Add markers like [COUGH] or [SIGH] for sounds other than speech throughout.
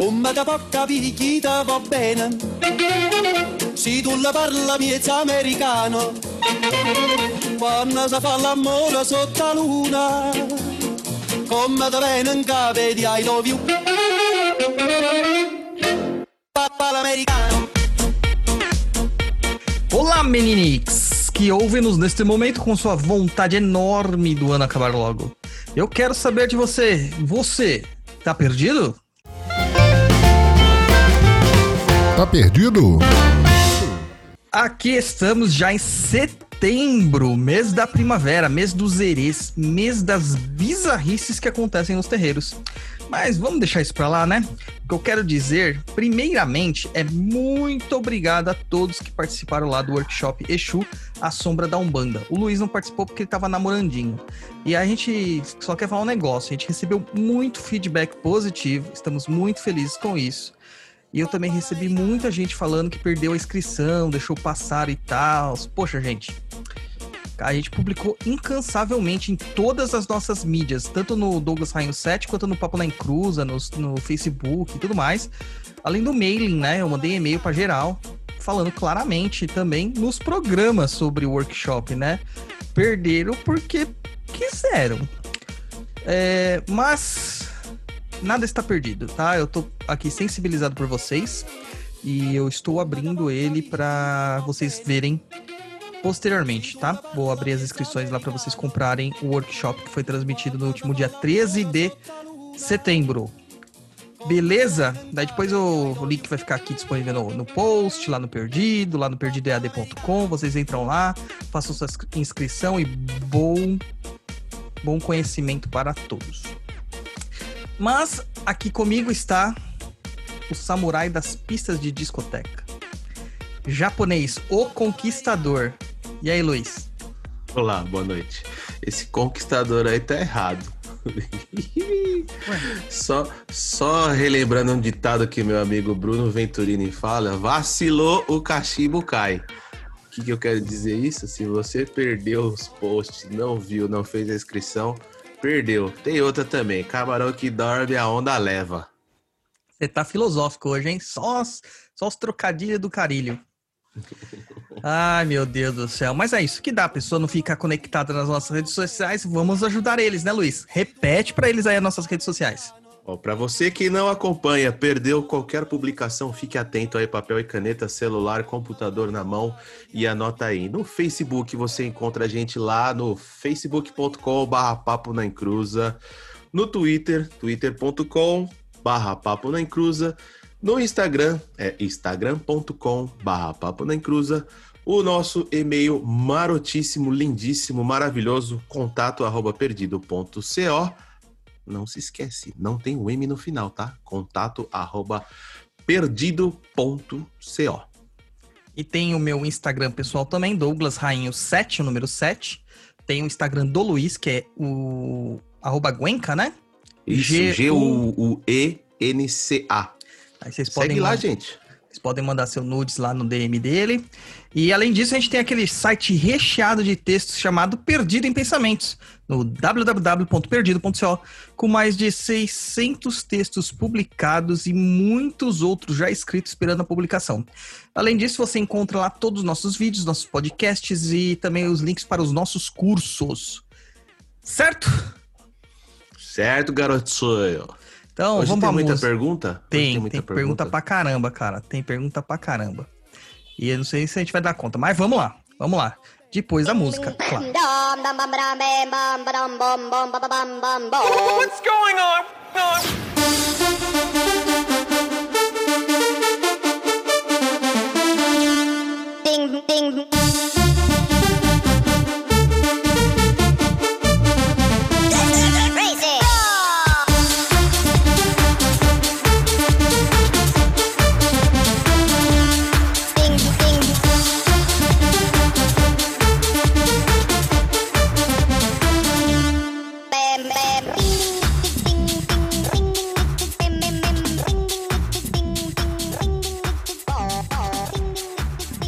Come da poca picchita va bene, se tu la parla miezza americano, quando si fa l'amore sotto la luna, come da bene in capo di I love you. Papà l'americano. Olá, meninix, que ouvem-nos neste momento com sua vontade enorme do ano acabar logo. Eu quero saber de você. Você tá perdido? Tá perdido? Aqui estamos já em setembro, mês da primavera, mês dos erês, mês das bizarrices que acontecem nos terreiros. Mas vamos deixar isso pra lá, né? O que eu quero dizer, primeiramente, é muito obrigado a todos que participaram lá do workshop Exu, a sombra da Umbanda. O Luiz não participou porque ele tava namorandinho. E a gente só quer falar um negócio, a gente recebeu muito feedback positivo, estamos muito felizes com isso. E eu também recebi muita gente falando que perdeu a inscrição, deixou passar e tal. Poxa, gente. A gente publicou incansavelmente em todas as nossas mídias, tanto no Douglas Rainho 7 quanto no Papo na Encruza, no, no Facebook e tudo mais. Além do mailing, né? Eu mandei e-mail para geral, falando claramente também nos programas sobre o workshop, né? Perderam porque quiseram. É, mas nada está perdido, tá? Eu tô aqui sensibilizado por vocês e eu estou abrindo ele para vocês verem posteriormente, tá? Vou abrir as inscrições lá para vocês comprarem o workshop que foi transmitido no último dia 13 de setembro. Beleza? Daí depois o, link vai ficar aqui disponível no, no, post, lá no Perdido, lá no perdidoead.com. Vocês entram lá, façam sua inscrição e bom, bom conhecimento para todos. Mas aqui comigo está o samurai das pistas de discoteca. Japonês, o conquistador. E aí, Luiz? Olá, boa noite. Esse conquistador aí tá errado. [LAUGHS] só, só relembrando um ditado que meu amigo Bruno Venturini fala: vacilou, o cachimbo cai. O que, que eu quero dizer isso? Se você perdeu os posts, não viu, não fez a inscrição, perdeu. Tem outra também: camarão que dorme, a onda leva. Você tá filosófico hoje, hein? Só, só os trocadilhos do carilho. [LAUGHS] Ai, meu Deus do céu. Mas é isso que dá. A pessoa não fica conectada nas nossas redes sociais. Vamos ajudar eles, né, Luiz? Repete para eles aí as nossas redes sociais. Para você que não acompanha, perdeu qualquer publicação, fique atento aí, papel e caneta, celular, computador na mão e anota aí. No Facebook você encontra a gente lá no facebook.com/barra papo na encruza, no Twitter, twitter.com barra papo na encruza, no Instagram é instagram.com barra papo na encruza, o nosso e-mail marotíssimo, lindíssimo, maravilhoso, contato arroba perdido.co. Não se esquece, não tem o M no final, tá? Contato arroba perdido.co. E tem o meu Instagram pessoal também, Douglas Rainho 7, o número 7. Tem o Instagram do Luiz, que é o arroba Guenca, né? Isso, G-U-E-N-C-A. Aí vocês podem Segue lá, gente. Vocês podem mandar seu nudes lá no DM dele. E além disso, a gente tem aquele site recheado de textos chamado Perdido em Pensamentos, no www.perdido.co, com mais de 600 textos publicados e muitos outros já escritos esperando a publicação. Além disso, você encontra lá todos os nossos vídeos, nossos podcasts e também os links para os nossos cursos. Certo? Certo, garotinho. Então, Hoje vamos tem pra muita música. pergunta? Tem, tem, muita pergunta pra caramba, cara. Tem pergunta pra caramba. E eu não sei se a gente vai dar conta, mas vamos lá. Vamos lá. Depois da música, claro. What's going on? Ding, ding.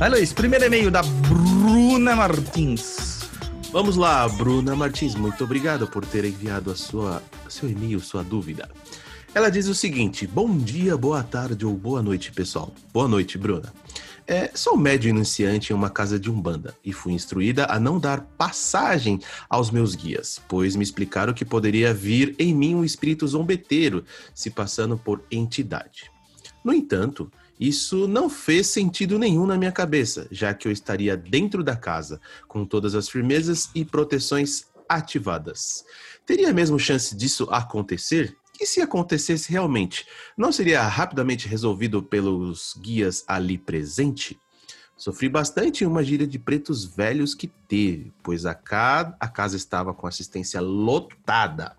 Vai, Luiz. Primeiro e-mail da Bruna Martins. Vamos lá, Bruna Martins, muito obrigado por ter enviado a sua, seu e-mail, sua dúvida. Ela diz o seguinte: Bom dia, boa tarde ou boa noite, pessoal. Boa noite, Bruna. É, sou médio iniciante em uma casa de umbanda e fui instruída a não dar passagem aos meus guias, pois me explicaram que poderia vir em mim um espírito zombeteiro se passando por entidade. No entanto, isso não fez sentido nenhum na minha cabeça, já que eu estaria dentro da casa, com todas as firmezas e proteções ativadas. Teria mesmo chance disso acontecer? E se acontecesse realmente, não seria rapidamente resolvido pelos guias ali presente? Sofri bastante em uma gíria de pretos velhos que teve, pois a, ca... a casa estava com assistência lotada.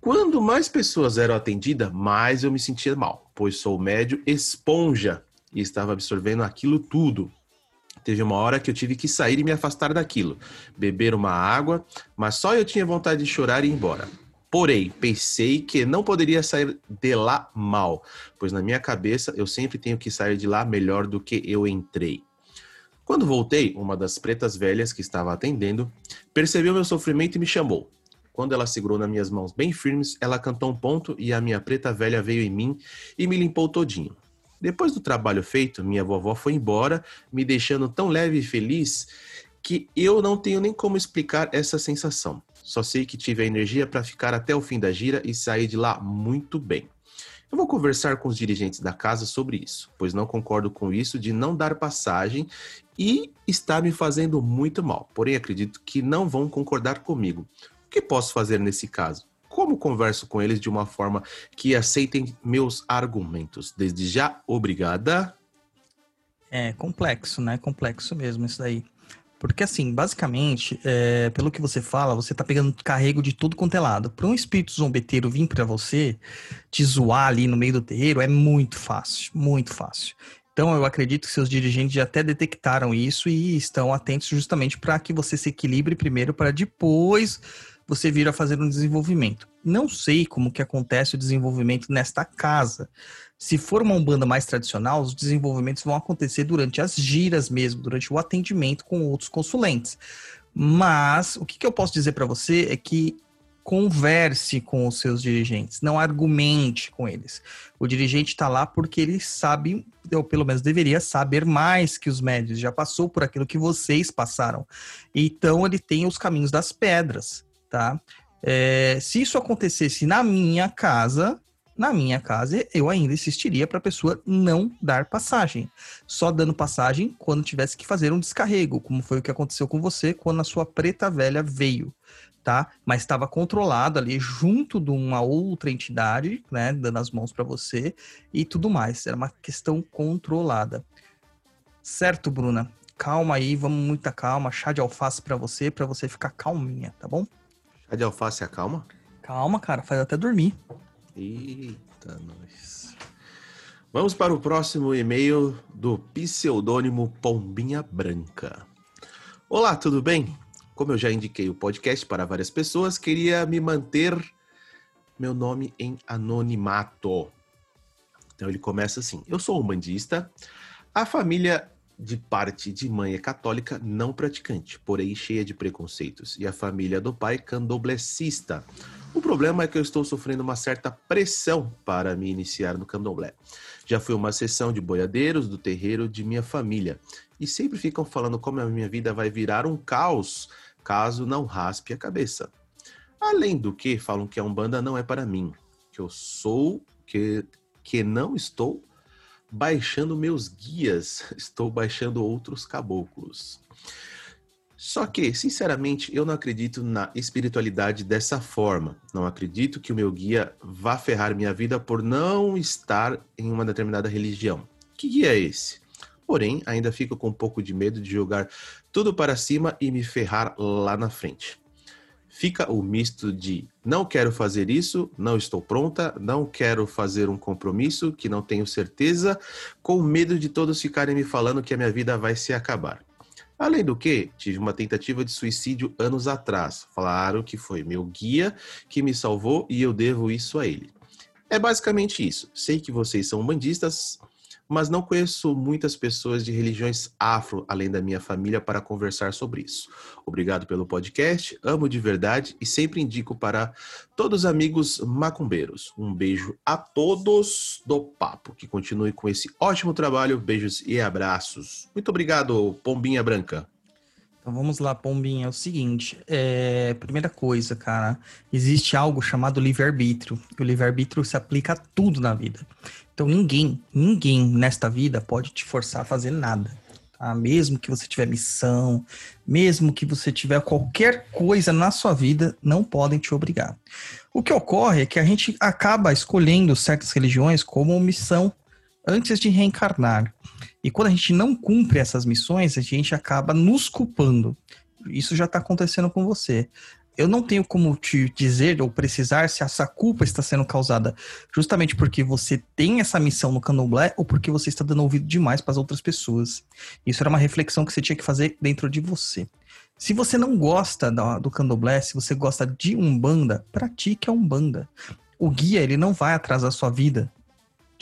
Quando mais pessoas eram atendidas, mais eu me sentia mal, pois sou médio esponja e estava absorvendo aquilo tudo. Teve uma hora que eu tive que sair e me afastar daquilo, beber uma água, mas só eu tinha vontade de chorar e ir embora. Porém, pensei que não poderia sair de lá mal, pois na minha cabeça eu sempre tenho que sair de lá melhor do que eu entrei. Quando voltei, uma das pretas velhas que estava atendendo percebeu meu sofrimento e me chamou. Quando ela segurou nas minhas mãos bem firmes, ela cantou um ponto e a minha preta velha veio em mim e me limpou todinho. Depois do trabalho feito, minha vovó foi embora, me deixando tão leve e feliz que eu não tenho nem como explicar essa sensação. Só sei que tive a energia para ficar até o fim da gira e sair de lá muito bem. Eu vou conversar com os dirigentes da casa sobre isso, pois não concordo com isso de não dar passagem e está me fazendo muito mal. Porém, acredito que não vão concordar comigo. Que posso fazer nesse caso? Como converso com eles de uma forma que aceitem meus argumentos? Desde já, obrigada. É complexo, né? Complexo mesmo isso daí. Porque, assim, basicamente, é, pelo que você fala, você tá pegando carrego de tudo quanto é lado. Para um espírito zombeteiro vir para você, te zoar ali no meio do terreiro, é muito fácil, muito fácil. Então, eu acredito que seus dirigentes já até detectaram isso e estão atentos justamente para que você se equilibre primeiro, para depois você vir a fazer um desenvolvimento. Não sei como que acontece o desenvolvimento nesta casa. Se for uma umbanda mais tradicional, os desenvolvimentos vão acontecer durante as giras mesmo, durante o atendimento com outros consulentes. Mas o que, que eu posso dizer para você é que converse com os seus dirigentes, não argumente com eles. O dirigente está lá porque ele sabe, ou pelo menos deveria saber mais que os médios, já passou por aquilo que vocês passaram. Então ele tem os caminhos das pedras, tá? É, se isso acontecesse na minha casa, na minha casa, eu ainda insistiria para a pessoa não dar passagem. Só dando passagem quando tivesse que fazer um descarrego, como foi o que aconteceu com você quando a sua preta velha veio, tá? Mas estava controlado ali junto de uma outra entidade, né, dando as mãos para você e tudo mais. Era uma questão controlada. Certo, Bruna? Calma aí, vamos muita calma. Chá de alface para você, para você ficar calminha, tá bom? Chá de alface acalma? Calma, cara, faz até dormir. Eita, nós. Vamos para o próximo e-mail do pseudônimo Pombinha Branca. Olá, tudo bem? Como eu já indiquei o podcast para várias pessoas, queria me manter meu nome em anonimato. Então ele começa assim: Eu sou um bandista. A família de parte de mãe é católica, não praticante, porém cheia de preconceitos, e a família do pai candomblessista. O problema é que eu estou sofrendo uma certa pressão para me iniciar no candomblé. Já fui uma sessão de boiadeiros do terreiro de minha família e sempre ficam falando como a minha vida vai virar um caos caso não raspe a cabeça. Além do que, falam que a Umbanda não é para mim, que eu sou, que, que não estou baixando meus guias, [LAUGHS] estou baixando outros caboclos. Só que, sinceramente, eu não acredito na espiritualidade dessa forma. Não acredito que o meu guia vá ferrar minha vida por não estar em uma determinada religião. Que guia é esse? Porém, ainda fico com um pouco de medo de jogar tudo para cima e me ferrar lá na frente. Fica o misto de não quero fazer isso, não estou pronta, não quero fazer um compromisso que não tenho certeza, com medo de todos ficarem me falando que a minha vida vai se acabar. Além do que, tive uma tentativa de suicídio anos atrás. Falaram que foi meu guia que me salvou e eu devo isso a ele. É basicamente isso. Sei que vocês são bandistas, mas não conheço muitas pessoas de religiões afro, além da minha família, para conversar sobre isso. Obrigado pelo podcast, amo de verdade e sempre indico para todos os amigos macumbeiros. Um beijo a todos do papo, que continue com esse ótimo trabalho. Beijos e abraços. Muito obrigado, Pombinha Branca. Então vamos lá, Pombinha. É o seguinte, é... primeira coisa, cara, existe algo chamado livre-arbítrio. O livre-arbítrio se aplica a tudo na vida. Então ninguém, ninguém nesta vida pode te forçar a fazer nada. Tá? Mesmo que você tiver missão, mesmo que você tiver qualquer coisa na sua vida, não podem te obrigar. O que ocorre é que a gente acaba escolhendo certas religiões como missão antes de reencarnar. E quando a gente não cumpre essas missões, a gente acaba nos culpando. Isso já está acontecendo com você. Eu não tenho como te dizer ou precisar se essa culpa está sendo causada justamente porque você tem essa missão no candomblé ou porque você está dando ouvido demais para as outras pessoas. Isso era uma reflexão que você tinha que fazer dentro de você. Se você não gosta do candomblé, se você gosta de umbanda, pratique a umbanda. O guia ele não vai atrasar a sua vida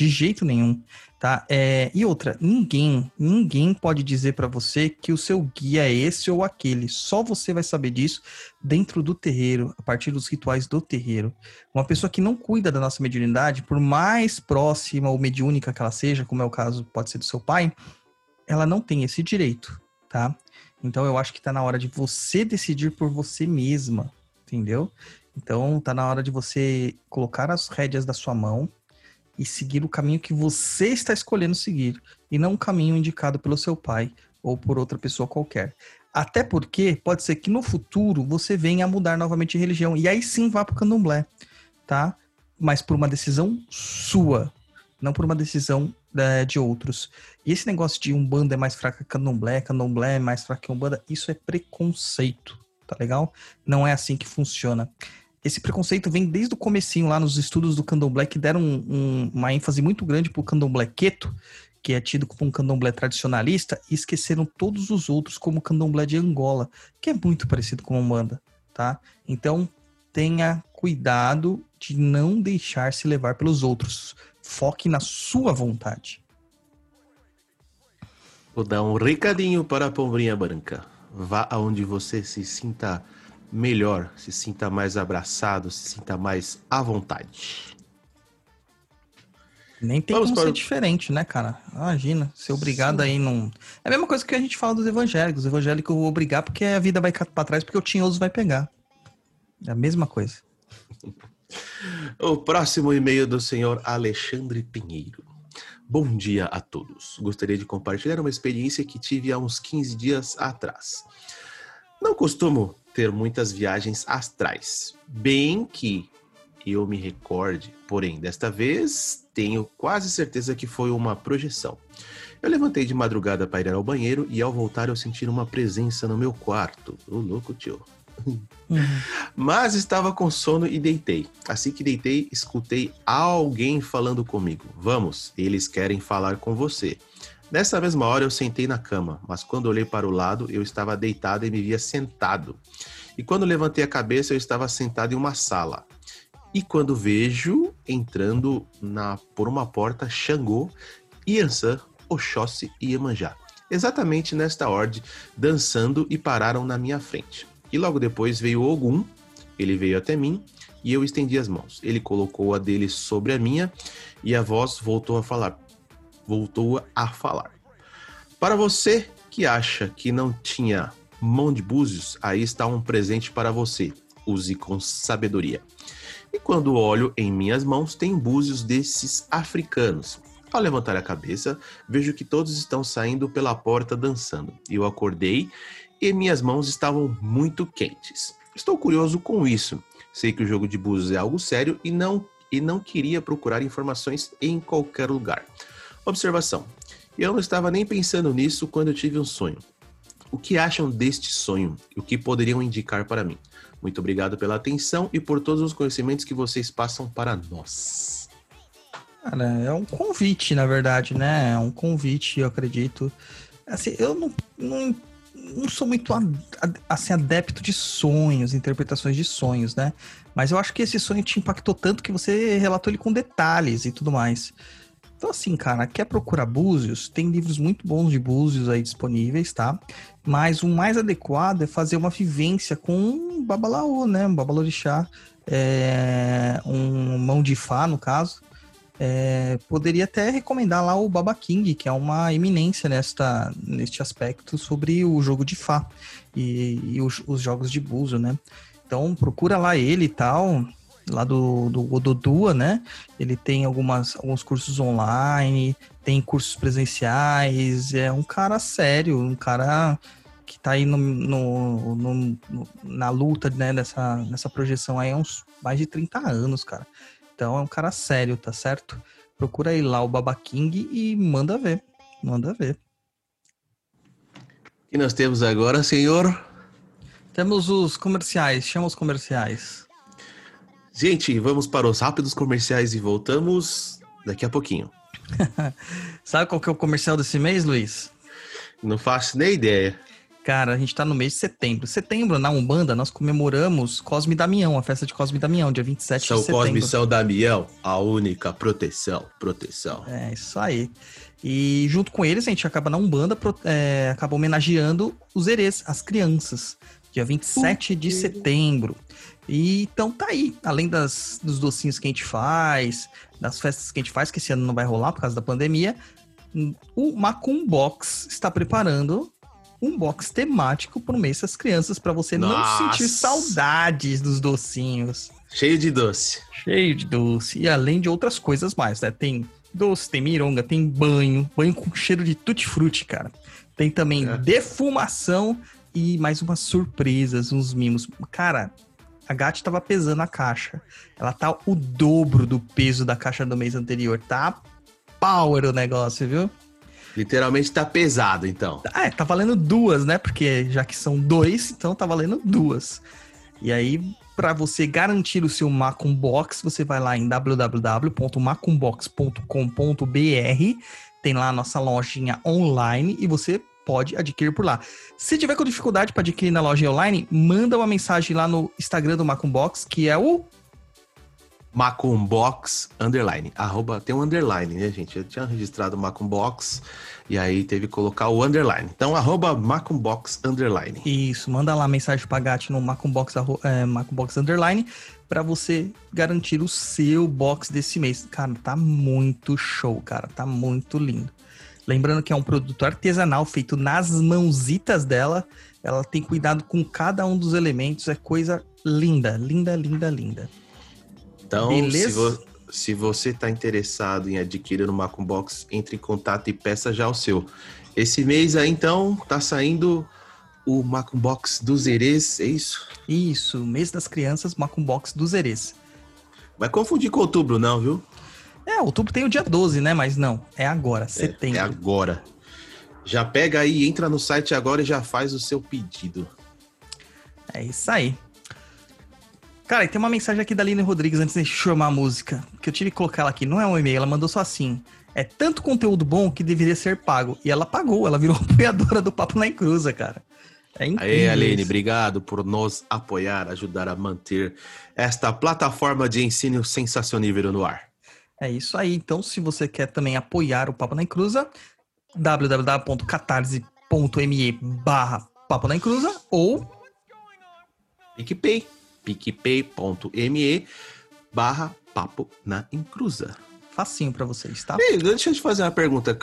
de jeito nenhum, tá? É, e outra, ninguém, ninguém pode dizer pra você que o seu guia é esse ou aquele. Só você vai saber disso dentro do terreiro, a partir dos rituais do terreiro. Uma pessoa que não cuida da nossa mediunidade, por mais próxima ou mediúnica que ela seja, como é o caso, pode ser do seu pai, ela não tem esse direito, tá? Então eu acho que tá na hora de você decidir por você mesma, entendeu? Então tá na hora de você colocar as rédeas da sua mão e seguir o caminho que você está escolhendo seguir e não o caminho indicado pelo seu pai ou por outra pessoa qualquer. Até porque pode ser que no futuro você venha a mudar novamente de religião e aí sim vá para o candomblé, tá? Mas por uma decisão sua, não por uma decisão eh, de outros. E esse negócio de Umbanda é mais fraca que Candomblé, Candomblé é mais fraca que Umbanda, isso é preconceito, tá legal? Não é assim que funciona. Esse preconceito vem desde o comecinho lá nos estudos do Candomblé, que deram um- um- uma ênfase muito grande pro Candomblé Queto, que é tido como um Candomblé tradicionalista, e esqueceram todos os outros como o Candomblé de Angola, que é muito parecido com a Umbanda, tá? Então, tenha cuidado de não deixar se levar pelos outros. Foque na sua vontade. Vou dar um recadinho para a Pombrinha Branca. Vá aonde você se sinta melhor, se sinta mais abraçado, se sinta mais à vontade. Nem tem Vamos como para ser o- diferente, né, cara? Imagina, ser obrigado aí não. É a mesma coisa que a gente fala dos evangélicos. Os evangélicos vão obrigar porque a vida vai pra trás, porque o tinhoso vai pegar. É a mesma coisa. [LAUGHS] O próximo e-mail do senhor Alexandre Pinheiro. Bom dia a todos. Gostaria de compartilhar uma experiência que tive há uns 15 dias atrás. Não costumo ter muitas viagens astrais, bem que eu me recorde, porém, desta vez tenho quase certeza que foi uma projeção. Eu levantei de madrugada para ir ao banheiro e ao voltar eu senti uma presença no meu quarto. Ô louco, tio. Mas estava com sono e deitei. Assim que deitei, escutei alguém falando comigo. Vamos, eles querem falar com você. Nessa mesma hora eu sentei na cama, mas quando olhei para o lado, eu estava deitado e me via sentado. E quando levantei a cabeça, eu estava sentado em uma sala. E quando vejo entrando na por uma porta Xangô, Iansã, Oxóssi e Iemanjá. Exatamente nesta ordem, dançando e pararam na minha frente. E logo depois veio Ogum, ele veio até mim e eu estendi as mãos. Ele colocou a dele sobre a minha e a voz voltou a falar. Voltou a falar. Para você que acha que não tinha mão de búzios, aí está um presente para você. Use com sabedoria. E quando olho em minhas mãos, tem búzios desses africanos. Ao levantar a cabeça, vejo que todos estão saindo pela porta dançando. Eu acordei e minhas mãos estavam muito quentes. Estou curioso com isso. Sei que o jogo de búzios é algo sério e não e não queria procurar informações em qualquer lugar. Observação: eu não estava nem pensando nisso quando eu tive um sonho. O que acham deste sonho o que poderiam indicar para mim? Muito obrigado pela atenção e por todos os conhecimentos que vocês passam para nós. Cara, é um convite, na verdade, né? É um convite, eu acredito. Assim, eu não, não, não sou muito assim, adepto de sonhos, interpretações de sonhos, né? Mas eu acho que esse sonho te impactou tanto que você relatou ele com detalhes e tudo mais. Então, assim, cara, quer procurar búzios? Tem livros muito bons de búzios aí disponíveis, tá? Mas o mais adequado é fazer uma vivência com um babalaô, né? Um babalorixá, é, um mão de fá, no caso. É, poderia até recomendar lá o Baba King, que é uma eminência nesta, neste aspecto sobre o jogo de Fá e, e os, os jogos de búzio, né? Então procura lá ele e tal, lá do, do Ododua, né? Ele tem algumas, alguns cursos online, tem cursos presenciais, é um cara sério, um cara que tá aí no, no- no- na luta, né, nessa, nessa projeção aí há uns mais de 30 anos, cara. Então é um cara sério, tá certo? Procura aí lá o Baba King e manda ver. Manda ver. E nós temos agora, senhor. Temos os comerciais, chama os comerciais. Gente, vamos para os rápidos comerciais e voltamos daqui a pouquinho. [LAUGHS] Sabe qual que é o comercial desse mês, Luiz? Não faço nem ideia. Cara, a gente tá no mês de setembro. Setembro, na Umbanda, nós comemoramos Cosme Damião, a festa de Cosme e Damião, dia 27 São de setembro. Cosme e São Damião, a única proteção, proteção. É, isso aí. E junto com eles, a gente acaba na Umbanda, é, acaba homenageando os herês, as crianças, dia 27 de setembro. E então tá aí, além das, dos docinhos que a gente faz, das festas que a gente faz, que esse ano não vai rolar por causa da pandemia, hum, o Macum Box está preparando um box temático pro mês das crianças, para você não Nossa! sentir saudades dos docinhos. Cheio de doce. Cheio de doce. E além de outras coisas mais, né? Tem doce, tem mironga, tem banho. Banho com cheiro de tutti-frutti, cara. Tem também É. defumação e mais umas surpresas, uns mimos. Cara, a Gatti tava pesando a caixa. Ela tá o dobro do peso da caixa do mês anterior. Tá power o negócio, viu? Literalmente tá pesado, então. É, tá valendo duas, né? Porque já que são dois, então tá valendo duas. E aí, para você garantir o seu Macum Box, você vai lá em www.macumbox.com.br, tem lá a nossa lojinha online e você pode adquirir por lá. Se tiver com dificuldade para adquirir na loja online, manda uma mensagem lá no Instagram do Macum Box, que é o Macumbox underline. Arroba, tem um underline, né, gente? Eu tinha registrado Macumbox e aí teve que colocar o underline. Então, arroba Macumbox underline. Isso, manda lá mensagem pra Gatti no Macumbox, é, Macumbox Underline pra você garantir o seu box desse mês. Cara, tá muito show, cara, tá muito lindo. Lembrando que é um produto artesanal feito nas mãozitas dela. Ela tem cuidado com cada um dos elementos, é coisa linda, linda, linda, linda. Então, Beleza? se, vo- se você tá interessado em adquirir o Macumbox, entre em contato e peça já o seu. Esse mês aí, então, tá saindo o Macumbox dos Herês, é isso? Isso, mês das crianças, Macumbox dos Herês. Vai confundir com outubro, não, viu? É, outubro tem o dia 12, né? Mas não, é agora, setembro. É agora. Já pega aí, entra no site agora e já faz o seu pedido. É isso aí. Cara, e tem uma mensagem aqui da Aline Rodrigues antes de chamar a música, que eu tive que colocar ela aqui. Não é um e-mail, ela mandou só assim. É tanto conteúdo bom que deveria ser pago. E ela pagou, ela virou [LAUGHS] apoiadora do Papo na Encruza, cara. É incrível. Aê, Aline, obrigado por nos apoiar, ajudar a manter esta plataforma de ensino sensacionível no ar. É isso aí. Então, se você quer também apoiar o Papo na Encruza, www.catarse.me barra Papo na Encruza ou PicPay, picpay.me barra papo na encruza. facinho pra vocês, tá? Ei, deixa eu te fazer uma pergunta.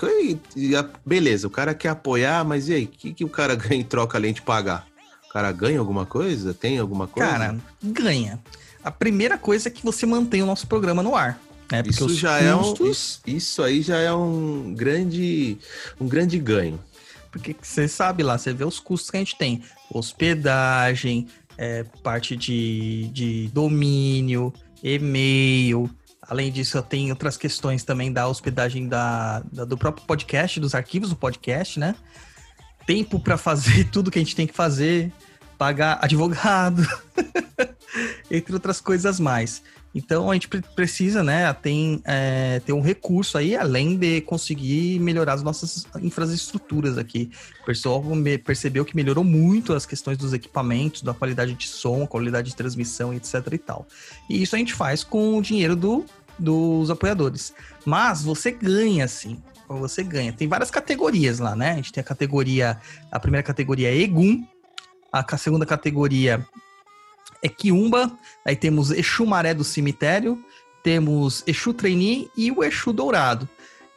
Beleza, o cara quer apoiar, mas e aí? O que, que o cara [LAUGHS] ganha em troca além de pagar? O cara ganha alguma coisa? Tem alguma coisa? Cara, ganha. A primeira coisa é que você mantém o nosso programa no ar. Né? Porque isso já é um, custos- isso, isso aí já é um grande, um grande ganho. Porque você sabe lá, você vê os custos que a gente tem. Hospedagem, é, parte de, de domínio, e-mail. Além disso, tem outras questões também da hospedagem da, da- do próprio podcast, dos arquivos do podcast, né? Tempo para fazer [LAUGHS] tudo que a gente tem que fazer, pagar advogado, [LAUGHS] entre outras coisas mais. Então a gente pre- precisa, né, tem, é, ter um recurso aí, além de conseguir melhorar as nossas infraestruturas aqui. O pessoal percebeu que melhorou muito as questões dos equipamentos, da qualidade de som, qualidade de transmissão, etc e tal. E isso a gente faz com o dinheiro do dos apoiadores. Mas você ganha, sim. Você ganha. Tem várias categorias lá, né? A gente tem a categoria. A primeira categoria é Egum. A segunda categoria é Kiumba. Aí temos Exu Maré do Cemitério. Temos Exu Trainee e o Exu Dourado.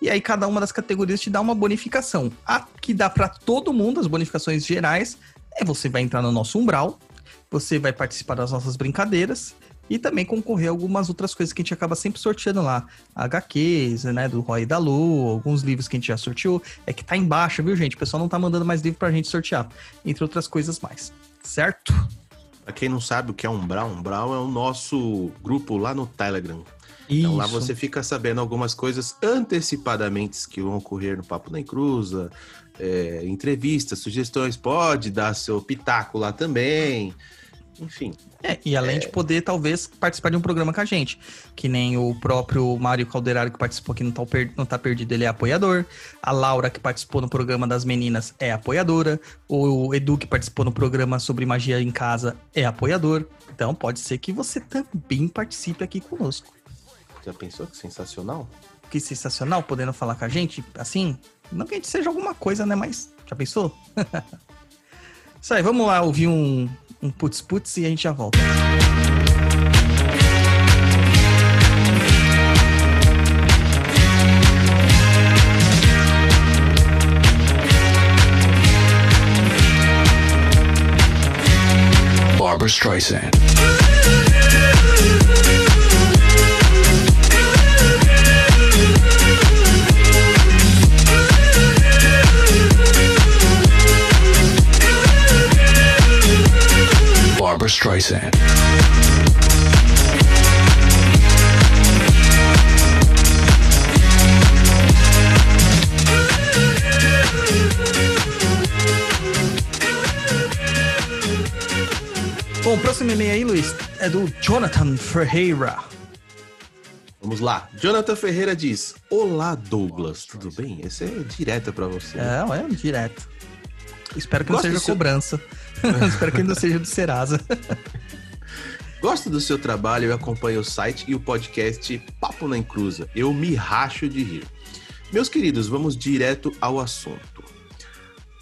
E aí cada uma das categorias te dá uma bonificação. A que dá para todo mundo, as bonificações gerais, é você vai entrar no nosso umbral, você vai participar das nossas brincadeiras e também concorrer a algumas outras coisas que a gente acaba sempre sorteando lá. HQs, né, do Roy e da Lu, alguns livros que a gente já sorteou. É que tá embaixo, viu, gente? O pessoal não tá mandando mais livro pra gente sortear, entre outras coisas mais. Certo? Pra quem não sabe o que é Umbral, Umbral é o nosso grupo lá no Telegram. Isso. Então lá você fica sabendo algumas coisas antecipadamente que vão ocorrer no Papo na Encruza, é, entrevistas, sugestões, pode dar seu pitaco lá também. Enfim, É, e além de poder, talvez, participar de um programa com a gente. Que nem o próprio Mário Calderaro, que participou aqui no Tá, Per- no tá Perdido, ele é apoiador. A Laura, que participou no programa das meninas, é apoiadora. O Edu, que participou no programa sobre magia em casa, é apoiador. Então, pode ser que você também participe aqui conosco. já pensou que sensacional? Que sensacional, podendo falar com a gente, assim. Não que a gente seja alguma coisa, né? Mas, já pensou? [LAUGHS] Isso aí, vamos lá ouvir um, um putz putz e a gente já volta. Barbara Streisand. Streisand. Bom, o próximo e-mail aí, Luiz, é do Jonathan Ferreira. Vamos lá. Jonathan Ferreira diz: Olá, Douglas, tudo bem? Esse é direto pra você. É, é direto. Espero que não Gosto seja do seu- cobrança. [LAUGHS] Espero que não seja do Serasa. [LAUGHS] Gosto do seu trabalho e acompanho o site e o podcast Papo na Encruza. Eu me racho de rir. Meus queridos, vamos direto ao assunto.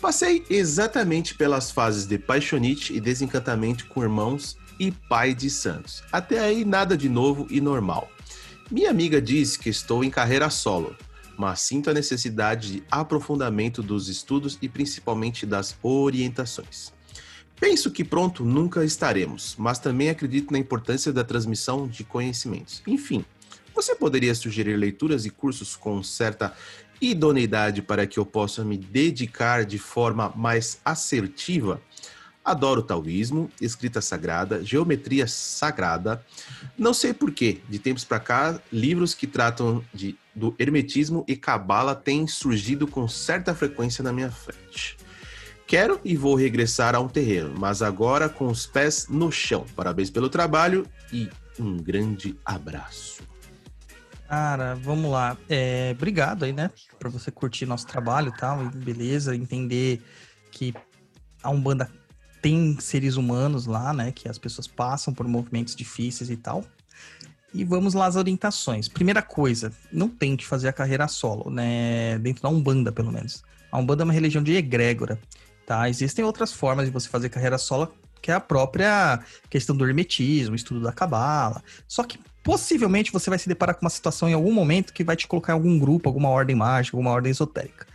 Passei exatamente pelas fases de paixonite e desencantamento com irmãos e pai de santos. Até aí nada de novo e normal. Minha amiga diz que estou em carreira solo, mas sinto a necessidade de aprofundamento dos estudos e principalmente das orientações. Penso que pronto nunca estaremos, mas também acredito na importância da transmissão de conhecimentos. Enfim, você poderia sugerir leituras e cursos com certa idoneidade para que eu possa me dedicar de forma mais assertiva? Adoro taoísmo, escrita sagrada, geometria sagrada. Não sei porquê, de tempos para cá, livros que tratam de, do hermetismo e cabala têm surgido com certa frequência na minha frente. Quero e vou regressar a um terreno, mas agora com os pés no chão. Parabéns pelo trabalho e um grande abraço. Cara, vamos lá. É, obrigado aí, né? Pra você curtir nosso trabalho e tal, e beleza, entender que a Umbanda tem seres humanos lá, né? Que as pessoas passam por movimentos difíceis e tal. E vamos lá às orientações. Primeira coisa, não tente fazer a carreira solo, né? Dentro da Umbanda, pelo menos. A Umbanda é uma religião de egrégora, tá? Existem outras formas de você fazer carreira solo, que é a própria questão do hermetismo, estudo da cabala. Só que possivelmente você vai se deparar com uma situação em algum momento que vai te colocar em algum grupo, alguma ordem mágica, alguma ordem esotérica,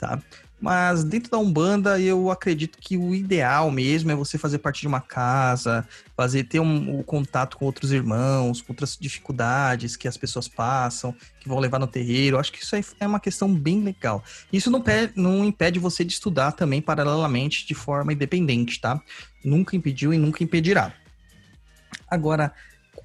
tá? Mas dentro da Umbanda, eu acredito que o ideal mesmo é você fazer parte de uma casa, fazer ter um, o contato com outros irmãos, com outras dificuldades que as pessoas passam, que vão levar no terreiro. Acho que isso é uma questão bem legal. Isso não, não impede você de estudar também paralelamente de forma independente, tá? Nunca impediu e nunca impedirá. Agora,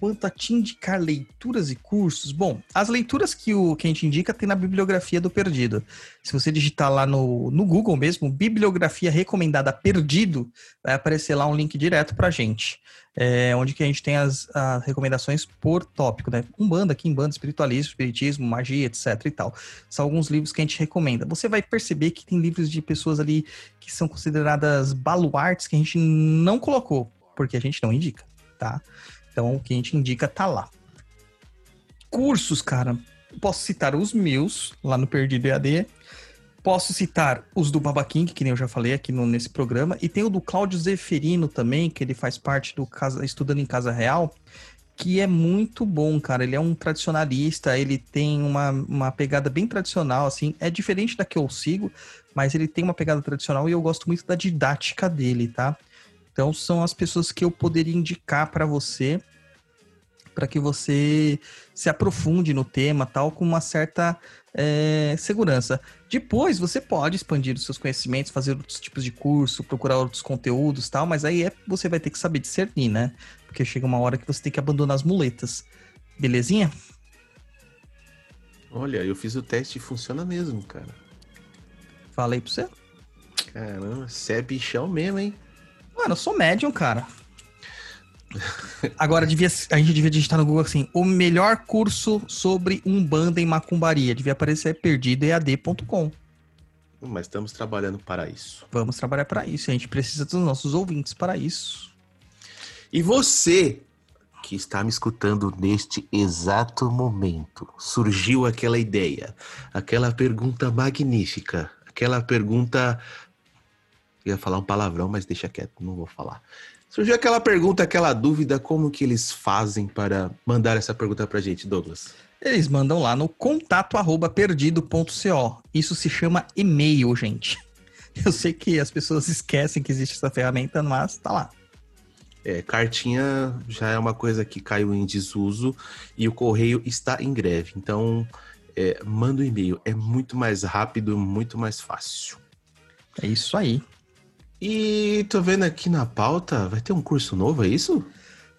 quanto a te indicar leituras e cursos, bom, as leituras que, o, que a gente indica tem na bibliografia do Perdido. Se você digitar lá no, no Google mesmo, bibliografia recomendada Perdido, vai aparecer lá um link direto pra gente. É, onde que a gente tem as, as recomendações por tópico, né? Umbanda, Kimbanda, espiritualismo, espiritismo, magia, etc e tal. São alguns livros que a gente recomenda. Você vai perceber que tem livros de pessoas ali que são consideradas baluartes que a gente não colocou, porque a gente não indica, tá? Então, o que a gente indica tá lá. Cursos, cara. Posso citar os meus lá no Perdido EAD. Posso citar os do Baba King, que nem eu já falei aqui no- nesse programa. E tem o do Cláudio Zeferino também, que ele faz parte do casa, Estudando em Casa Real, que é muito bom, cara. Ele é um tradicionalista, ele tem uma, uma pegada bem tradicional, assim. É diferente da que eu sigo, mas ele tem uma pegada tradicional e eu gosto muito da didática dele, tá? Então são as pessoas que eu poderia indicar para você, para que você se aprofunde no tema, tal, com uma certa é, segurança. Depois você pode expandir os seus conhecimentos, fazer outros tipos de curso, procurar outros conteúdos, tal, mas aí é, você vai ter que saber discernir, né? Porque chega uma hora que você tem que abandonar as muletas. Belezinha? Olha, eu fiz o teste e funciona mesmo, cara. Falei pra você. Caramba, você é bichão mesmo, hein? Mano, eu sou médium, cara. Agora, devia, a gente devia digitar no Google assim: o melhor curso sobre Umbanda em macumbaria. Devia aparecer perdidoead.com. Mas estamos trabalhando para isso. Vamos trabalhar para isso. A gente precisa dos nossos ouvintes para isso. E você que está me escutando neste exato momento, surgiu aquela ideia, aquela pergunta magnífica, aquela pergunta. Eu ia falar um palavrão, mas deixa quieto, não vou falar. Surgiu aquela pergunta, aquela dúvida, como que eles fazem para mandar essa pergunta pra gente, Douglas? Eles mandam lá no contato arroba perdido.co. Isso se chama e-mail, gente. [LAUGHS] Eu sei que as pessoas esquecem que existe essa ferramenta, mas tá lá. É, cartinha já é uma coisa que caiu em desuso e o correio está em greve. Então, é, manda um e-mail. É muito mais rápido, muito mais fácil. É isso aí. E tô vendo aqui na pauta, vai ter um curso novo, é isso?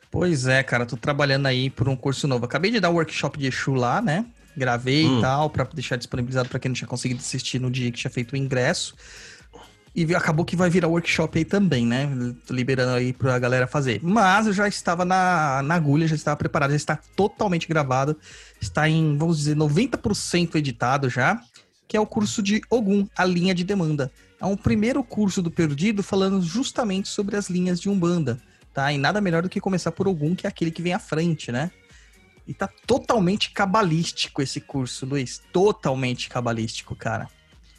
Pois é, cara, tô trabalhando aí por um curso novo. Acabei de dar um workshop de Exu lá, né? Gravei Hum. e tal, pra deixar disponibilizado pra quem não tinha conseguido assistir no dia que tinha feito o ingresso. E acabou que vai virar workshop aí também, né? Tô liberando aí pra galera fazer. Mas eu já estava na, na agulha, já estava preparado, já está totalmente gravado. Está em, vamos dizer, 90% editado já, que é o curso de Ogum, a linha de demanda. É um primeiro curso do Perdido falando justamente sobre as linhas de Umbanda tá? E nada melhor do que começar por algum que é aquele que vem à frente, né? E tá totalmente cabalístico esse curso, Luiz. Totalmente cabalístico, cara.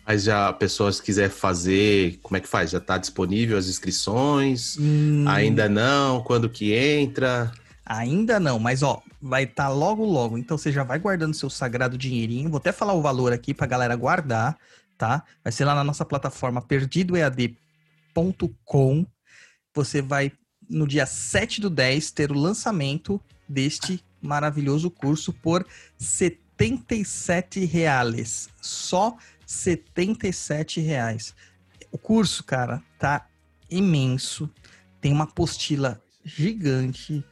Mas já a pessoa se quiser fazer, como é que faz? Já tá disponível as inscrições? Hum, Ainda não? Quando que entra? Ainda não, mas ó, vai estar logo logo. Então você já vai guardando seu sagrado dinheirinho. Vou até falar o valor aqui pra galera guardar, tá? Vai ser lá na nossa plataforma perdidoead.com. Você vai no dia 7 do 10 ter o lançamento deste maravilhoso curso por 77 reais. Só 77 reais. O curso, cara, tá imenso. Tem uma apostila gigante.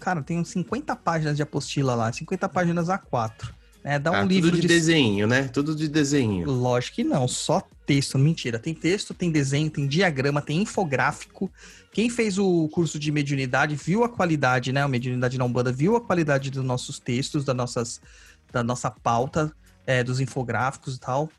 Cara, tem uns 50 páginas de apostila lá, 50 páginas A4. Né? Dá um Ah, livro tudo de, desenho, né? Tudo de desenho. Lógico que não, só texto. Mentira, tem texto, tem desenho, tem diagrama, tem infográfico. Quem fez o curso de mediunidade viu a qualidade, né? A mediunidade na Umbanda viu a qualidade dos nossos textos, das nossas, da nossa pauta, é, dos infográficos e tal.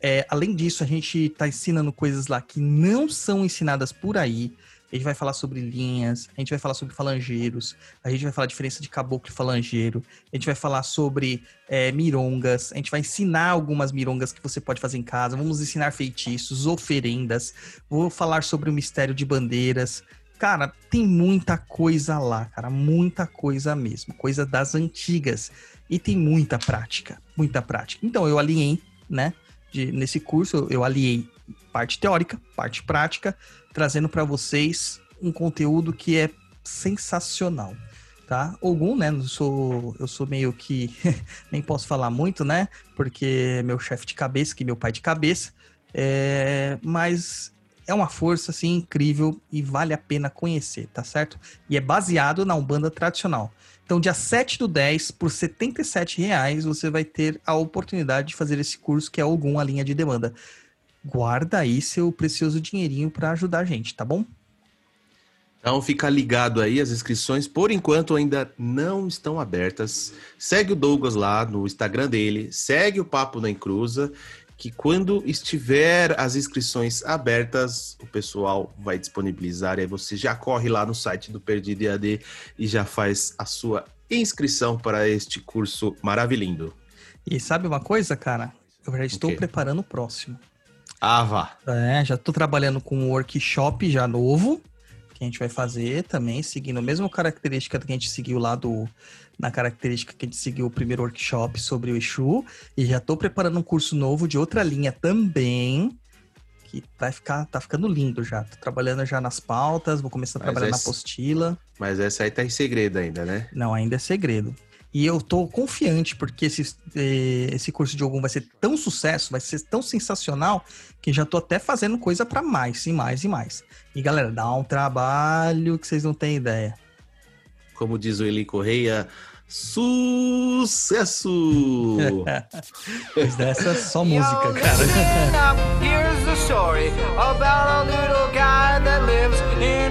É, além disso, a gente tá ensinando coisas lá que não são ensinadas por aí. A gente vai falar sobre linhas, a gente vai falar sobre falangeiros, a gente vai falar a diferença de caboclo e falangeiro, a gente vai falar sobre é, mirongas, a gente vai ensinar algumas mirongas que você pode fazer em casa, vamos ensinar feitiços, oferendas, vou falar sobre o mistério de bandeiras. Cara, tem muita coisa lá, cara, muita coisa mesmo, coisa das antigas. E tem muita prática, muita prática. Então eu alinhei, né, de- nesse curso, eu- eu aliei parte teórica, parte prática, trazendo para vocês um conteúdo que é sensacional, tá? Algum, né? Eu sou, eu sou meio que [LAUGHS] nem posso falar muito, né? Porque é meu chefe de cabeça, que meu pai de cabeça, é, mas é uma força assim incrível e vale a pena conhecer, tá certo? E é baseado na Umbanda tradicional. Então, dia 7 do 10, por 77 reais, você vai ter a oportunidade de fazer esse curso que é Ogum, a linha de demanda. Guarda aí seu precioso dinheirinho para ajudar a gente, tá bom? Então fica ligado aí, as inscrições por enquanto ainda não estão abertas. Segue o Douglas lá no Instagram dele, segue o Papo na Encruza, que quando estiver as inscrições abertas, o pessoal vai disponibilizar. Aí você já corre lá no site do Perdido EAD e já faz a sua inscrição para este curso maravilhoso. E sabe uma coisa, cara? Eu já estou preparando o próximo. Ah, vá. É, já tô trabalhando com um workshop já novo, que a gente vai fazer também, seguindo a mesma característica que a gente seguiu lá do. Na característica que a gente seguiu o primeiro workshop sobre o Exu. E já tô preparando um curso novo de outra linha também. Que vai ficar, tá ficando lindo já. Tô trabalhando já nas pautas, vou começar a trabalhar na esse- apostila. Mas essa aí tá em segredo ainda, né? Não, ainda é segredo. E eu tô confiante, porque esse, eh, esse curso de Ogum vai ser tão sucesso, vai ser tão sensacional, que já tô até fazendo coisa pra mais, e mais, e mais. E galera, dá um trabalho que vocês não têm ideia. Como diz o Eli Correia, sucesso! [LAUGHS] Mas dessa é só música, cara. here's the story about a little guy that lives in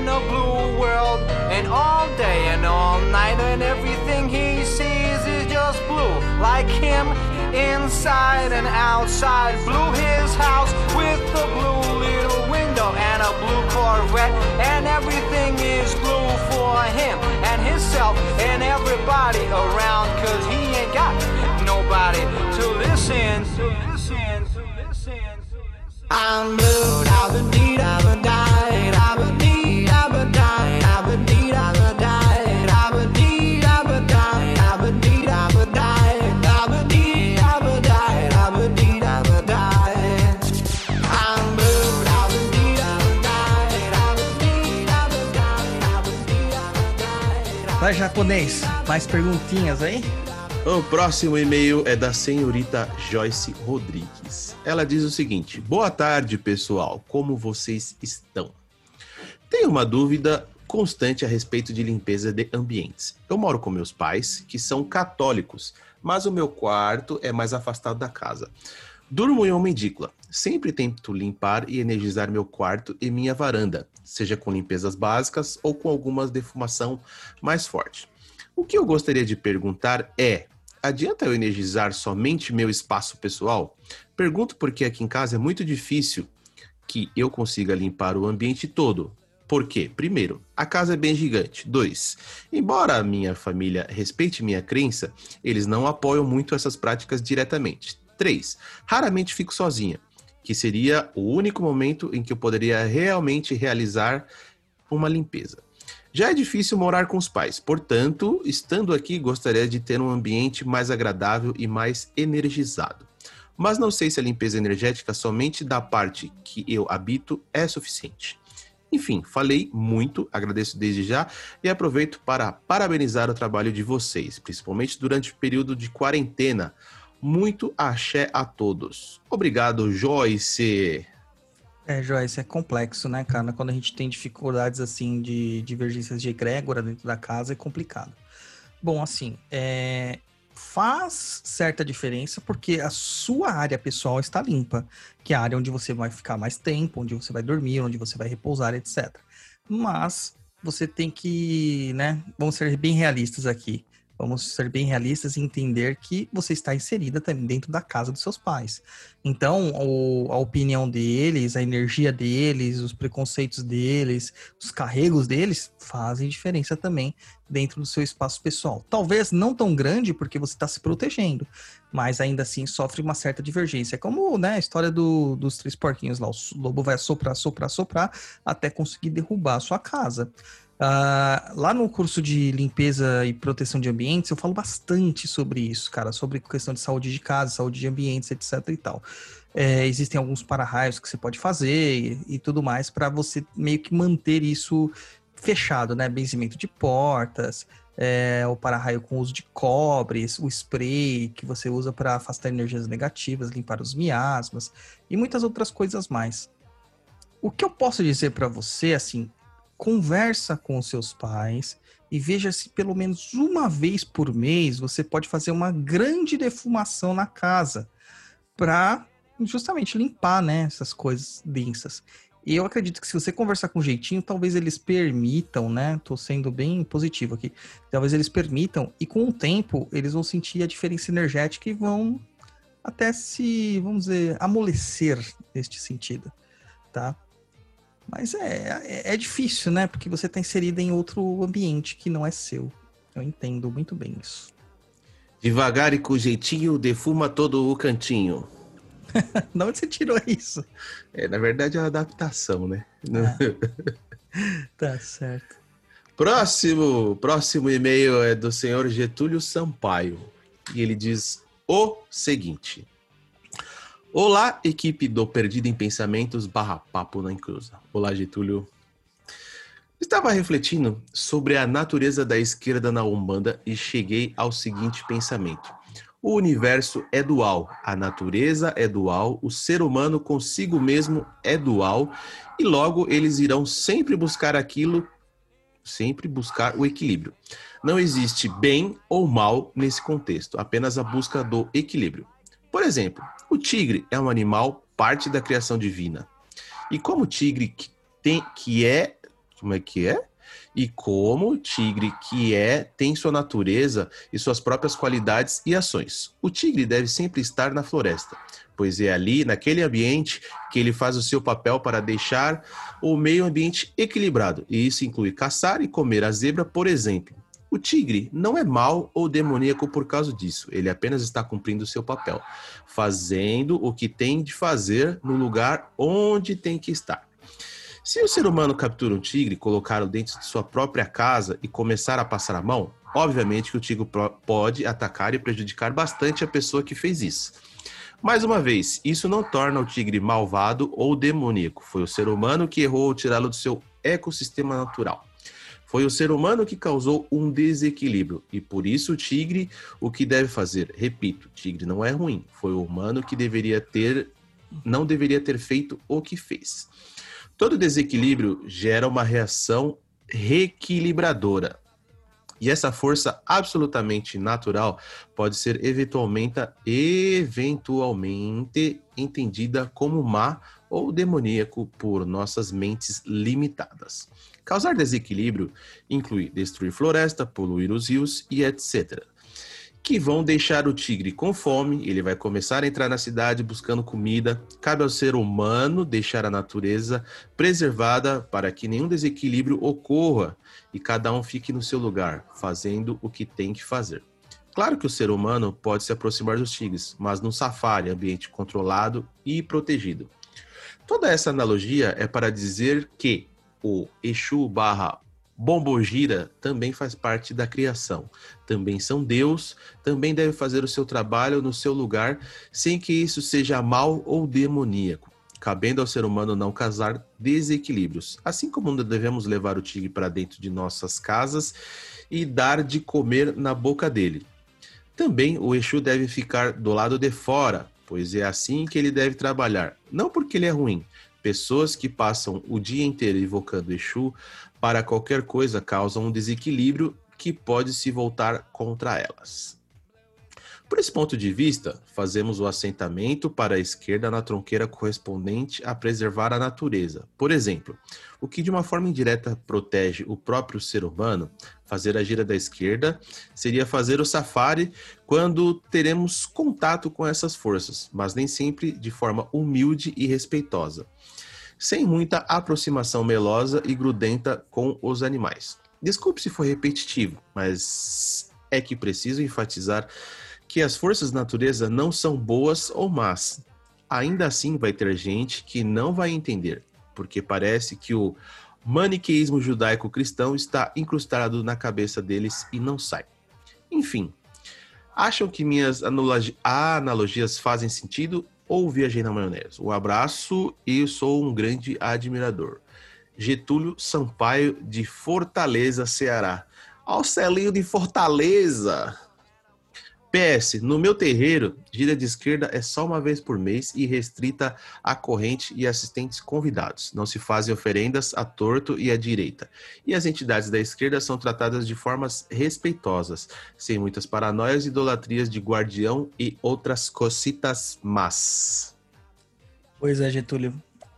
inside and outside. Blue his house with a blue little window and a blue Corvette. And everything is blue for him and himself and everybody around. Cause he ain't got nobody to listen. To listen, to listen, to listen. I'm blue, I've been deed, I've been died, Vai, japonês, mais perguntinhas aí? O próximo e-mail é da senhorita Joyce Rodrigues. Ela diz o seguinte: Boa tarde, pessoal. Como vocês estão? Tenho uma dúvida constante a respeito de limpeza de ambientes. Eu moro com meus pais, que são católicos, mas o meu quarto é mais afastado da casa. Durmo em uma edícula. Sempre tento limpar e energizar meu quarto e minha varanda, seja com limpezas básicas ou com alguma defumação mais forte. O que eu gostaria de perguntar é: adianta eu energizar somente meu espaço pessoal? Pergunto porque aqui em casa é muito difícil que eu consiga limpar o ambiente todo. Por quê? Primeiro, a casa é bem gigante. Dois, embora a minha família respeite minha crença, eles não apoiam muito essas práticas diretamente. Três, raramente fico sozinha, que seria o único momento em que eu poderia realmente realizar uma limpeza. Já é difícil morar com os pais, portanto, estando aqui, gostaria de ter um ambiente mais agradável e mais energizado. Mas não sei se a limpeza energética somente da parte que eu habito é suficiente. Enfim, falei muito, agradeço desde já e aproveito para parabenizar o trabalho de vocês, principalmente durante o período de quarentena. Muito axé a todos. Obrigado, Joyce. É, Joyce, é complexo, né, cara? Quando a gente tem dificuldades, assim, de divergências de egrégora dentro da casa, é complicado. Bom, assim, é, faz certa diferença porque a sua área pessoal está limpa, que é a área onde você vai ficar mais tempo, onde você vai dormir, onde você vai repousar, etc. Mas você tem que, né, vamos ser bem realistas aqui. Vamos ser bem realistas e entender que você está inserida também dentro da casa dos seus pais. Então, o- a opinião deles, a energia deles, os preconceitos deles, os carregos deles fazem diferença também dentro do seu espaço pessoal. Talvez não tão grande porque você está se protegendo, mas ainda assim sofre uma certa divergência. Como né, a história do- dos três porquinhos lá. O lobo vai soprar, soprar, soprar até conseguir derrubar a sua casa. Ah, lá no curso de limpeza e proteção de ambientes, eu falo bastante sobre isso, cara, sobre questão de saúde de casa, saúde de ambientes, etc e tal. É, existem alguns para-raios que você pode fazer e, e tudo mais para você meio que manter isso fechado, né? Benzimento de portas, é, o para-raio com uso de cobre, o spray que você usa para afastar energias negativas, limpar os miasmas e muitas outras coisas mais. O que eu posso dizer para você, assim, conversa com seus pais e veja se pelo menos uma vez por mês você pode fazer uma grande defumação na casa para justamente limpar, né, essas coisas densas. E eu acredito que se você conversar com jeitinho, talvez eles permitam, né? Tô sendo bem positivo aqui. Talvez eles permitam e com o tempo eles vão sentir a diferença energética e vão até se, vamos dizer, amolecer neste sentido, tá? Mas é, é, é difícil, né? Porque você está inserida em outro ambiente que não é seu. Eu entendo muito bem isso. Devagar e com jeitinho, defuma todo o cantinho. [LAUGHS] De onde você tirou isso? É, na verdade é uma adaptação, né? [LAUGHS] Tá certo. Próximo, próximo e-mail é do senhor Getúlio Sampaio. E ele diz o seguinte. Olá, equipe do Perdido em Pensamentos barra Papo na Encruza. Olá, Getúlio. Estava refletindo sobre a natureza da esquerda na Umbanda e cheguei ao seguinte pensamento. O universo é dual, a natureza é dual, o ser humano consigo mesmo é dual e logo eles irão sempre buscar aquilo, sempre buscar o equilíbrio. Não existe bem ou mal nesse contexto, apenas a busca do equilíbrio. Por exemplo, o tigre é um animal parte da criação divina. E como o tigre que tem que é, como é que é? E como o tigre que é tem sua natureza e suas próprias qualidades e ações. O tigre deve sempre estar na floresta, pois é ali, naquele ambiente, que ele faz o seu papel para deixar o meio ambiente equilibrado. E isso inclui caçar e comer a zebra, por exemplo. O tigre não é mau ou demoníaco por causa disso, ele apenas está cumprindo seu papel, fazendo o que tem de fazer no lugar onde tem que estar. Se o ser humano captura um tigre, colocá-lo dentro de sua própria casa e começar a passar a mão, obviamente que o tigre pode atacar e prejudicar bastante a pessoa que fez isso. Mais uma vez, isso não torna o tigre malvado ou demoníaco. Foi o ser humano que errou ao tirá-lo do seu ecossistema natural. Foi o ser humano que causou um desequilíbrio e por isso o tigre o que deve fazer. Repito, tigre não é ruim. Foi o humano que deveria ter não deveria ter feito o que fez. Todo desequilíbrio gera uma reação reequilibradora. E essa força absolutamente natural pode ser eventualmente, eventualmente entendida como má ou demoníaco por nossas mentes limitadas. Causar desequilíbrio inclui destruir floresta, poluir os rios e etc. Que vão deixar o tigre com fome, ele vai começar a entrar na cidade buscando comida. Cabe ao ser humano deixar a natureza preservada para que nenhum desequilíbrio ocorra e cada um fique no seu lugar, fazendo o que tem que fazer. Claro que o ser humano pode se aproximar dos tigres, mas num safari, ambiente controlado e protegido. Toda essa analogia é para dizer que o Exu barra Bombogira também faz parte da criação. Também são Deus, também deve fazer o seu trabalho no seu lugar, sem que isso seja mal ou demoníaco. Cabendo ao ser humano não causar desequilíbrios. Assim como não devemos levar o tigre para dentro de nossas casas e dar de comer na boca dele. Também o Exu deve ficar do lado de fora, pois é assim que ele deve trabalhar. Não porque ele é ruim. Pessoas que passam o dia inteiro invocando Exu para qualquer coisa causam um desequilíbrio que pode se voltar contra elas. Por esse ponto de vista, fazemos o assentamento para a esquerda na tronqueira correspondente a preservar a natureza. Por exemplo, o que de uma forma indireta protege o próprio ser humano, fazer a gira da esquerda, seria fazer o safari quando teremos contato com essas forças, mas nem sempre de forma humilde e respeitosa, sem muita aproximação melosa e grudenta com os animais. Desculpe se foi repetitivo, mas é que preciso enfatizar que as forças da natureza não são boas ou más. Ainda assim, vai ter gente que não vai entender, porque parece que o maniqueísmo judaico-cristão está incrustado na cabeça deles e não sai. Enfim, acham que minhas analogi- analogias fazem sentido ou viajei na maionese? Um abraço e sou um grande admirador. Getúlio Sampaio, de Fortaleza, Ceará. Ao celinho de Fortaleza! PS, no meu terreiro, gira de esquerda é só uma vez por mês e restrita a corrente e assistentes convidados. Não se fazem oferendas a torto e à direita. E as entidades da esquerda são tratadas de formas respeitosas, sem muitas paranoias idolatrias de guardião e outras cositas más. Pois é, Getúlio.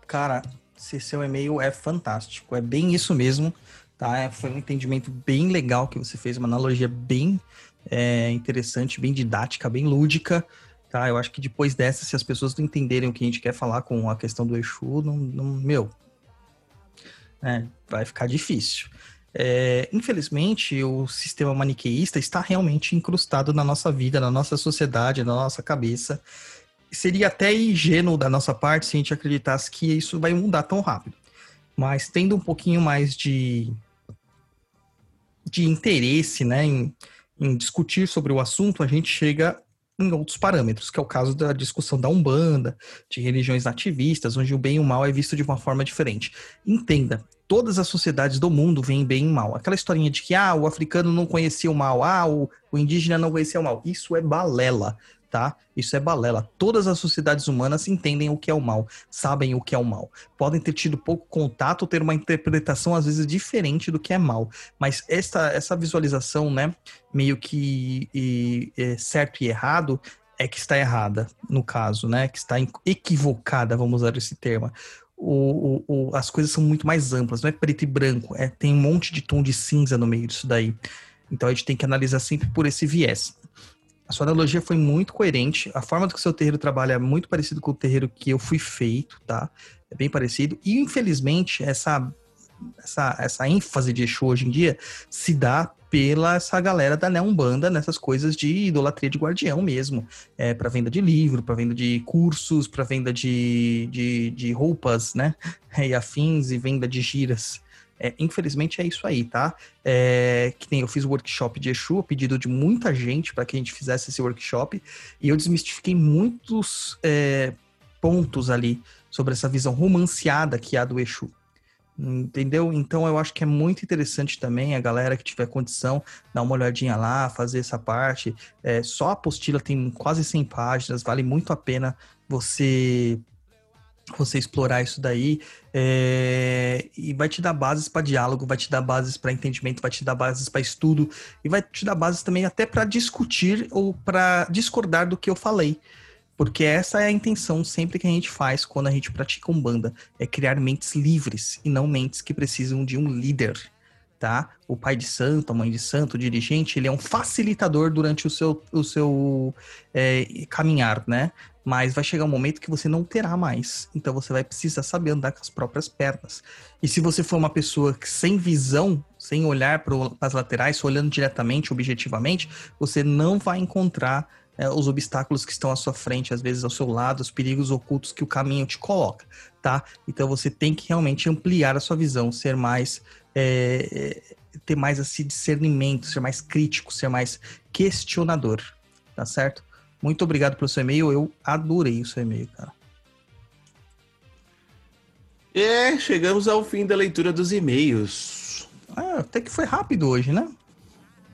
Cara, esse seu e-mail é fantástico. É bem isso mesmo, tá? Foi um entendimento bem legal que você fez, uma analogia bem é, interessante, bem didática, bem lúdica, tá? Eu acho que depois dessa, se as pessoas não entenderem o que a gente quer falar com a questão do Exu, não, não- meu, é, vai ficar difícil. É, infelizmente, o sistema maniqueísta está realmente incrustado na nossa vida, na nossa sociedade, na nossa cabeça. Seria até ingênuo da nossa parte se a gente acreditasse que isso vai mudar tão rápido. Mas tendo um pouquinho mais de, de interesse né, em, em discutir sobre o assunto, a gente chega em outros parâmetros, que é o caso da discussão da Umbanda, de religiões nativistas, onde o bem e o mal é visto de uma forma diferente. Entenda, todas as sociedades do mundo veem bem e mal. Aquela historinha de que ah, o africano não conhecia o mal, ah, o, o indígena não conhecia o mal. Isso é balela, tá? Isso é balela. Todas as sociedades humanas entendem o que é o mal, sabem o que é o mal. Podem ter tido pouco contato, ter uma interpretação às vezes diferente do que é mal. Mas essa, essa visualização, né, meio que e, certo e errado, é que está errada, no caso, né? Que está equivocada, vamos usar esse termo. O, o, o- as coisas são muito mais amplas, não é preto e branco, é, tem um monte de tom de cinza no meio disso daí. Então a gente tem que analisar sempre por esse viés. A sua analogia foi muito coerente. A forma do que o seu terreiro trabalha é muito parecido com o terreiro que eu fui feito, tá? É bem parecido. E, infelizmente, essa, essa, essa ênfase de Exu hoje em dia se dá pela essa galera da Neumbanda nessas coisas de idolatria de guardião mesmo. É, para venda de livro, para venda de cursos, para venda de, de, de roupas, né? [LAUGHS] E afins e venda de giras. É, infelizmente é isso aí, tá? É, que nem eu fiz o workshop de Exu, a pedido de muita gente para que a gente fizesse esse workshop, e eu desmistifiquei muitos é, pontos ali sobre essa visão romanceada que há do Exu. Entendeu? Então eu acho que é muito interessante também a galera que tiver condição dar uma olhadinha lá, fazer essa parte. É, só a apostila tem quase 100 páginas, vale muito a pena você você explorar isso daí é, e vai te dar bases para diálogo, vai te dar bases para entendimento, vai te dar bases para estudo e vai te dar bases também até para discutir ou para discordar do que eu falei. Porque essa é a intenção sempre que a gente faz quando a gente pratica Umbanda, é criar mentes livres e não mentes que precisam de um líder, tá? O pai de santo, a mãe de santo, o dirigente, ele é um facilitador durante o seu, o seu é, caminhar, né? Mas vai chegar um momento que você não terá mais. Então você vai precisar saber andar com as próprias pernas. E se você for uma pessoa que sem visão, sem olhar para as laterais, olhando diretamente, objetivamente, você não vai encontrar é, os obstáculos que estão à sua frente, às vezes ao seu lado, os perigos ocultos que o caminho te coloca, tá? Então você tem que realmente ampliar a sua visão, ser mais. é, ter mais esse discernimento, ser mais crítico, ser mais questionador, tá certo? Muito obrigado pelo seu e-mail, eu adorei o seu e-mail, cara. É, chegamos ao fim da leitura dos e-mails. Ah, até que foi rápido hoje, né?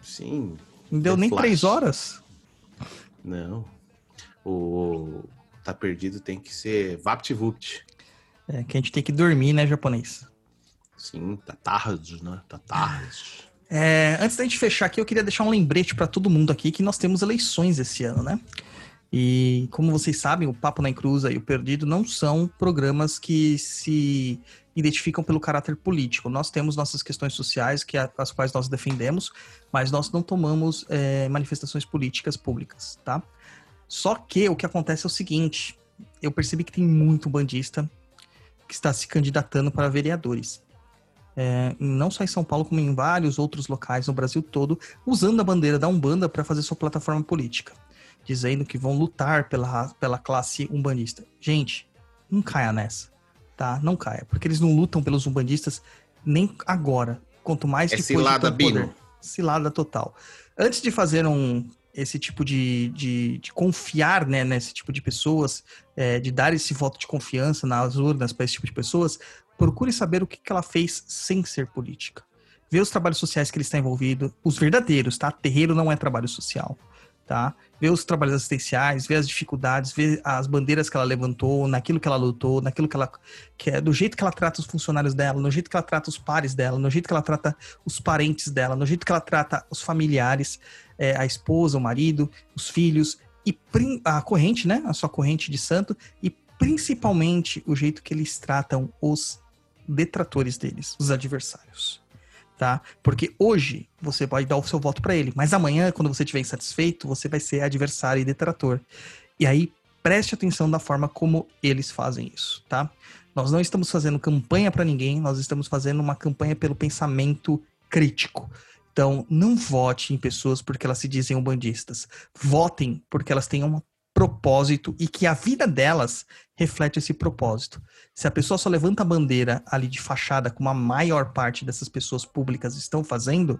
Sim, Não deu nem flash. três horas. não. O Tá Perdido tem que ser VaptVupt. É que a gente tem que dormir, né, japonês? Sim, tá tarde, né? Tá tarde. É, antes da gente fechar aqui, eu queria deixar um lembrete para todo mundo aqui que nós temos eleições esse ano, né? E como vocês sabem, o Papo na Encruza e o Perdido não são programas que se identificam pelo caráter político. Nós temos nossas questões sociais, que as quais nós defendemos, mas nós não tomamos é, manifestações políticas públicas, tá? Só que o que acontece é o seguinte: eu percebi que tem muito bandista que está se candidatando para vereadores é, não só em São Paulo, como em vários outros locais no Brasil todo, usando a bandeira da Umbanda para fazer sua plataforma política, dizendo que vão lutar pela, pela classe umbandista. Gente, não caia nessa, tá? Não caia, porque eles não lutam pelos umbandistas nem agora, quanto mais É depois de cilada, poder. Bino. Cilada total. Antes de fazer um esse tipo de, de, de confiar né, nesse tipo de pessoas, é, de dar esse voto de confiança nas urnas para esse tipo de pessoas, procure saber o que, que ela fez sem ser política. Ver os trabalhos sociais que ele está envolvido, os verdadeiros, tá? Terreiro não é trabalho social, tá? Ver os trabalhos assistenciais, ver as dificuldades, ver as bandeiras que ela levantou, naquilo que ela lutou, naquilo que ela que é do jeito que ela trata os funcionários dela, no jeito que ela trata os pares dela, no jeito que ela trata os parentes dela, no jeito que ela trata os familiares, é, a esposa, o marido, os filhos e a corrente, né? A sua corrente de santo e principalmente o jeito que eles tratam os detratores deles, os adversários, tá? Porque hoje você pode dar o seu voto para ele, mas amanhã, quando você estiver insatisfeito, você vai ser adversário e detrator. E aí preste atenção da forma como eles fazem isso, tá? Nós não estamos fazendo campanha para ninguém, nós estamos fazendo uma campanha pelo pensamento crítico. Então, não vote em pessoas porque elas se dizem umbandistas. Votem porque elas têm um propósito e que a vida delas reflete esse propósito. Se a pessoa só levanta a bandeira ali de fachada, como a maior parte dessas pessoas públicas estão fazendo,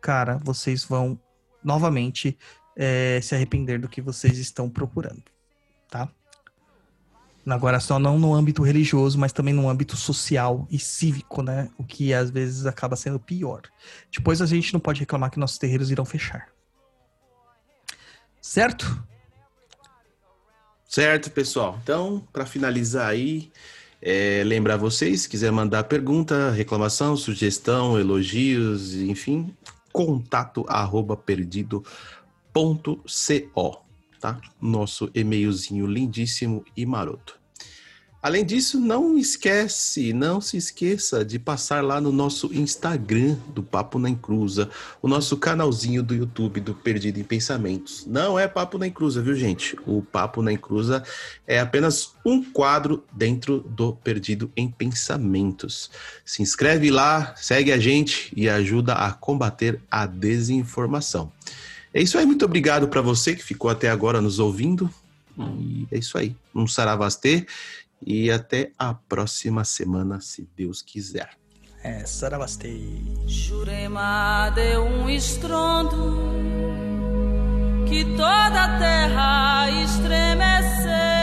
cara, vocês vão novamente eh, se arrepender do que vocês estão procurando, tá? Agora, só não no âmbito religioso, mas também no âmbito social e cívico, né? O que às vezes acaba sendo pior. Depois a gente não pode reclamar que nossos terreiros irão fechar. Certo? Certo, pessoal. Então, para finalizar aí, é, lembrar vocês, se quiser mandar pergunta, reclamação, sugestão, elogios, enfim, contato arroba perdido ponto co, tá? Nosso e-mailzinho lindíssimo e maroto. Além disso, não esquece, não se esqueça de passar lá no nosso Instagram do Papo na Encruza, o nosso canalzinho do YouTube do Perdido em Pensamentos. Não é Papo na Encruza, viu, gente? O Papo na Encruza é apenas um quadro dentro do Perdido em Pensamentos. Se inscreve lá, segue a gente e ajuda a combater a desinformação. É isso aí, muito obrigado para você que ficou até agora nos ouvindo. E é isso aí. Um saravastê e até a próxima semana, se Deus quiser. É, Saravastei. Jurema deu um estrondo que toda a terra estremeceu.